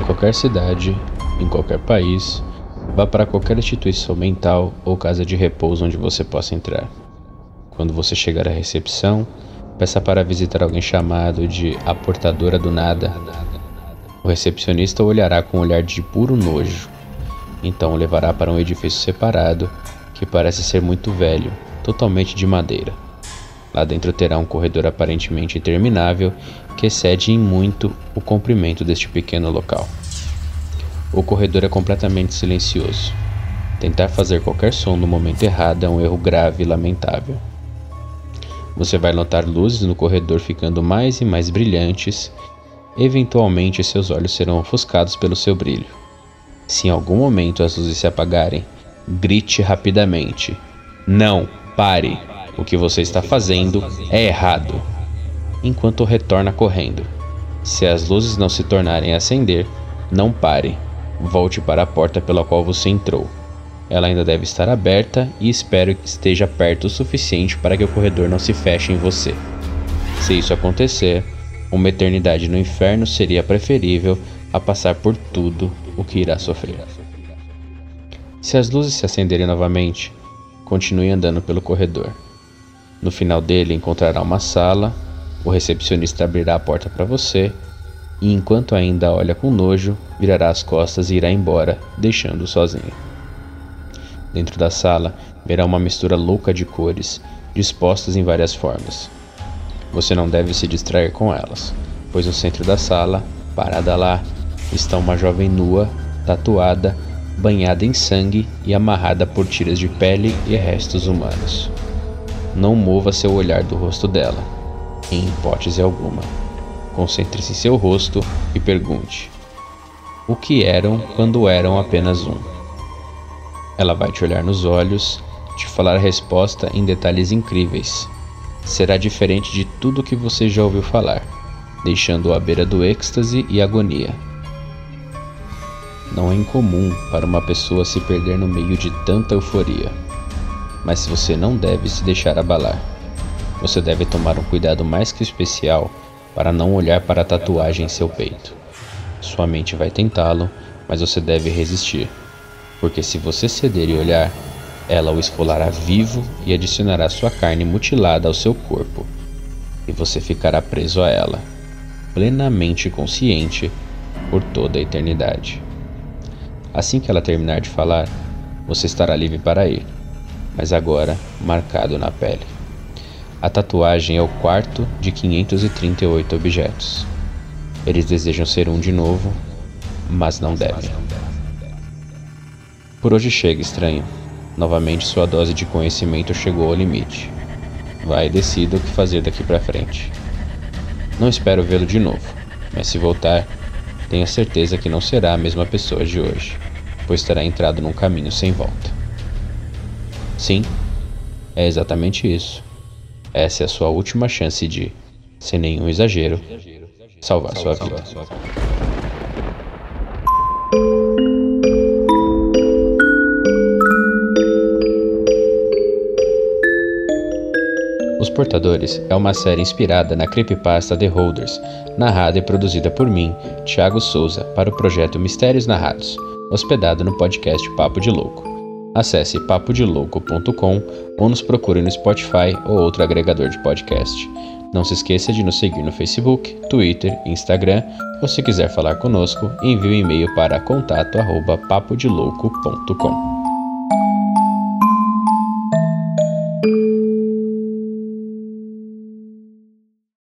qualquer cidade, em qualquer país, vá para qualquer instituição mental ou casa de repouso onde você possa entrar. Quando você chegar à recepção, peça para visitar alguém chamado de a portadora do nada. O recepcionista olhará com um olhar de puro nojo. Então o levará para um edifício separado que parece ser muito velho, totalmente de madeira. Lá dentro terá um corredor aparentemente interminável que excede em muito o comprimento deste pequeno local. O corredor é completamente silencioso. Tentar fazer qualquer som no momento errado é um erro grave e lamentável. Você vai notar luzes no corredor ficando mais e mais brilhantes. Eventualmente, seus olhos serão ofuscados pelo seu brilho. Se em algum momento as luzes se apagarem, grite rapidamente: Não, pare! O que você está fazendo é errado. Enquanto retorna correndo. Se as luzes não se tornarem a acender, não pare. Volte para a porta pela qual você entrou. Ela ainda deve estar aberta e espero que esteja perto o suficiente para que o corredor não se feche em você. Se isso acontecer, uma eternidade no inferno seria preferível a passar por tudo o que irá sofrer. Se as luzes se acenderem novamente, continue andando pelo corredor. No final dele encontrará uma sala, o recepcionista abrirá a porta para você e, enquanto ainda olha com nojo, virará as costas e irá embora, deixando-o sozinho. Dentro da sala, verá uma mistura louca de cores, dispostas em várias formas. Você não deve se distrair com elas, pois no centro da sala, parada lá, está uma jovem nua, tatuada, banhada em sangue e amarrada por tiras de pele e restos humanos. Não mova seu olhar do rosto dela, em hipótese alguma. Concentre-se em seu rosto e pergunte: O que eram quando eram apenas um? Ela vai te olhar nos olhos, te falar a resposta em detalhes incríveis. Será diferente de tudo que você já ouviu falar, deixando-o à beira do êxtase e agonia. Não é incomum para uma pessoa se perder no meio de tanta euforia mas você não deve se deixar abalar. Você deve tomar um cuidado mais que especial para não olhar para a tatuagem em seu peito. Sua mente vai tentá-lo, mas você deve resistir, porque se você ceder e olhar, ela o esfolará vivo e adicionará sua carne mutilada ao seu corpo, e você ficará preso a ela, plenamente consciente por toda a eternidade. Assim que ela terminar de falar, você estará livre para ir mas agora marcado na pele. A tatuagem é o quarto de 538 objetos. Eles desejam ser um de novo, mas não devem. Por hoje chega, estranho. Novamente sua dose de conhecimento chegou ao limite. Vai e decida o que fazer daqui para frente. Não espero vê-lo de novo, mas se voltar, tenha certeza que não será a mesma pessoa de hoje, pois terá entrado num caminho sem volta. Sim, é exatamente isso. Essa é a sua última chance de, sem nenhum exagero, salvar sua vida. Os Portadores é uma série inspirada na creepypasta The Holders, narrada e produzida por mim, Thiago Souza, para o projeto Mistérios Narrados, hospedado no podcast Papo de Louco. Acesse papodelouco.com ou nos procure no Spotify ou outro agregador de podcast. Não se esqueça de nos seguir no Facebook, Twitter, Instagram ou se quiser falar conosco, envie um e-mail para contato@papodelouco.com.